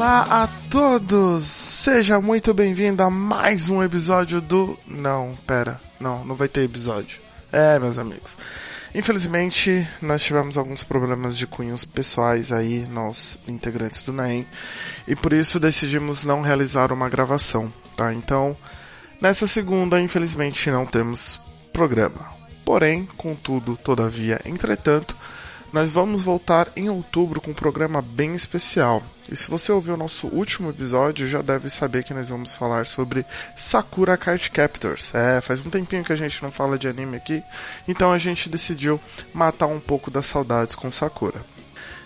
Olá a todos! Seja muito bem-vindo a mais um episódio do. Não, pera, não, não vai ter episódio. É, meus amigos. Infelizmente, nós tivemos alguns problemas de cunhos pessoais aí, nós integrantes do NAEM, e por isso decidimos não realizar uma gravação, tá? Então, nessa segunda, infelizmente, não temos programa. Porém, contudo, todavia, entretanto, nós vamos voltar em outubro com um programa bem especial. E se você ouviu o nosso último episódio, já deve saber que nós vamos falar sobre Sakura Card Captors. É, faz um tempinho que a gente não fala de anime aqui, então a gente decidiu matar um pouco das saudades com Sakura.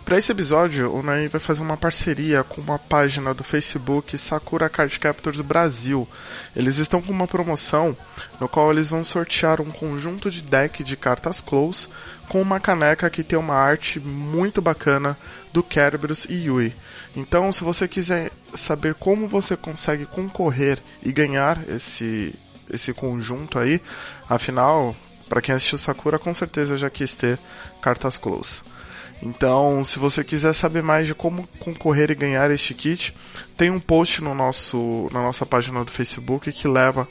Para esse episódio, o Nai vai fazer uma parceria com uma página do Facebook Sakura Card Captors Brasil. Eles estão com uma promoção no qual eles vão sortear um conjunto de deck de cartas close com uma caneca que tem uma arte muito bacana do Kerberos e Yui. Então, se você quiser saber como você consegue concorrer e ganhar esse esse conjunto aí, afinal, para quem assistiu Sakura, com certeza já quis ter cartas close. Então, se você quiser saber mais de como concorrer e ganhar este kit, tem um post no nosso, na nossa página do Facebook que leva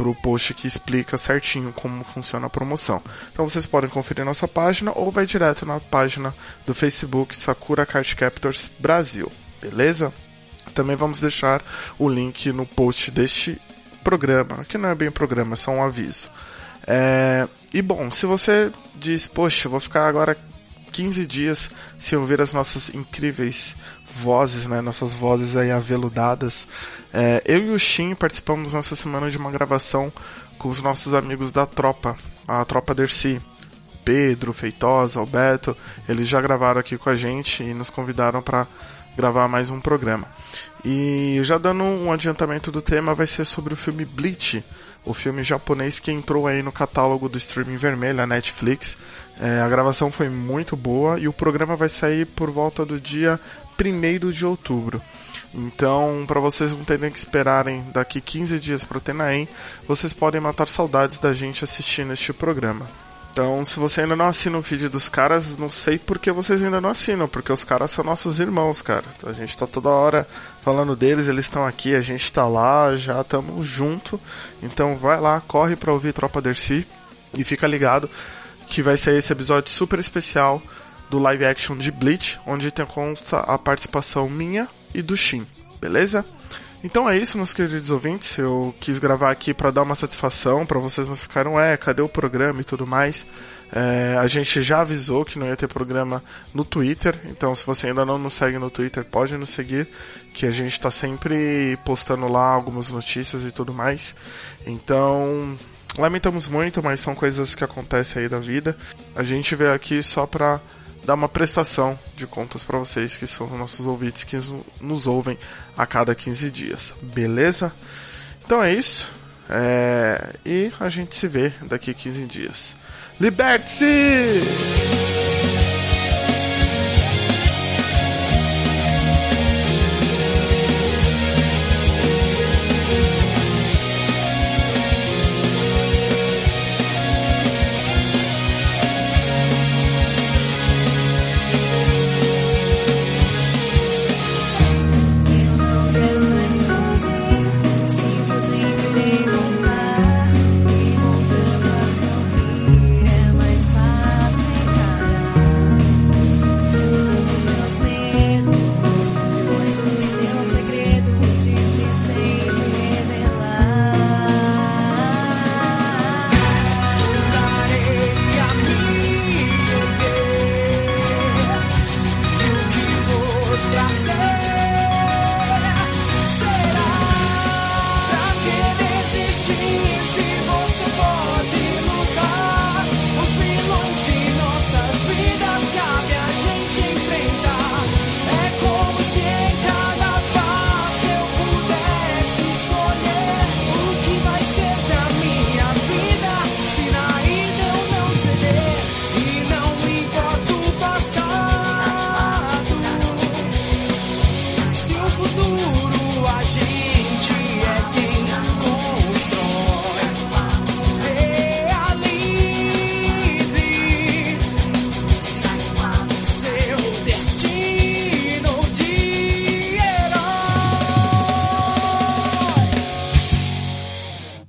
para o post que explica certinho como funciona a promoção. Então vocês podem conferir nossa página ou vai direto na página do Facebook Sakura Card Captors Brasil, beleza? Também vamos deixar o link no post deste programa, que não é bem programa, é só um aviso. É... E bom, se você diz, poxa, vou ficar agora 15 dias sem ouvir as nossas incríveis vozes, né? Nossas vozes aí aveludadas. É, eu e o Shin participamos nessa semana de uma gravação com os nossos amigos da tropa, a tropa Dercy. Pedro, Feitosa, Alberto, eles já gravaram aqui com a gente e nos convidaram para gravar mais um programa. E já dando um adiantamento do tema, vai ser sobre o filme Bleach, o filme japonês que entrou aí no catálogo do streaming vermelho, a Netflix. É, a gravação foi muito boa e o programa vai sair por volta do dia 1 de outubro. Então, para vocês não terem que esperarem daqui 15 dias para o Tenaem, vocês podem matar saudades da gente assistindo este programa. Então, se você ainda não assina o feed dos caras, não sei por que vocês ainda não assinam, porque os caras são nossos irmãos, cara. A gente tá toda hora falando deles, eles estão aqui, a gente tá lá, já estamos junto. Então, vai lá, corre pra ouvir Tropa Dercy e fica ligado que vai ser esse episódio super especial do live action de Bleach, onde tem a participação minha e do Shin, beleza? Então é isso, meus queridos ouvintes. Eu quis gravar aqui para dar uma satisfação, para vocês não ficarem, é, cadê o programa e tudo mais. É, a gente já avisou que não ia ter programa no Twitter, então se você ainda não nos segue no Twitter, pode nos seguir, que a gente está sempre postando lá algumas notícias e tudo mais. Então, lamentamos muito, mas são coisas que acontecem aí da vida. A gente veio aqui só pra dar uma prestação de contas para vocês, que são os nossos ouvintes que nos ouvem a cada 15 dias. Beleza? Então é isso. É... E a gente se vê daqui 15 dias. Liberte-se!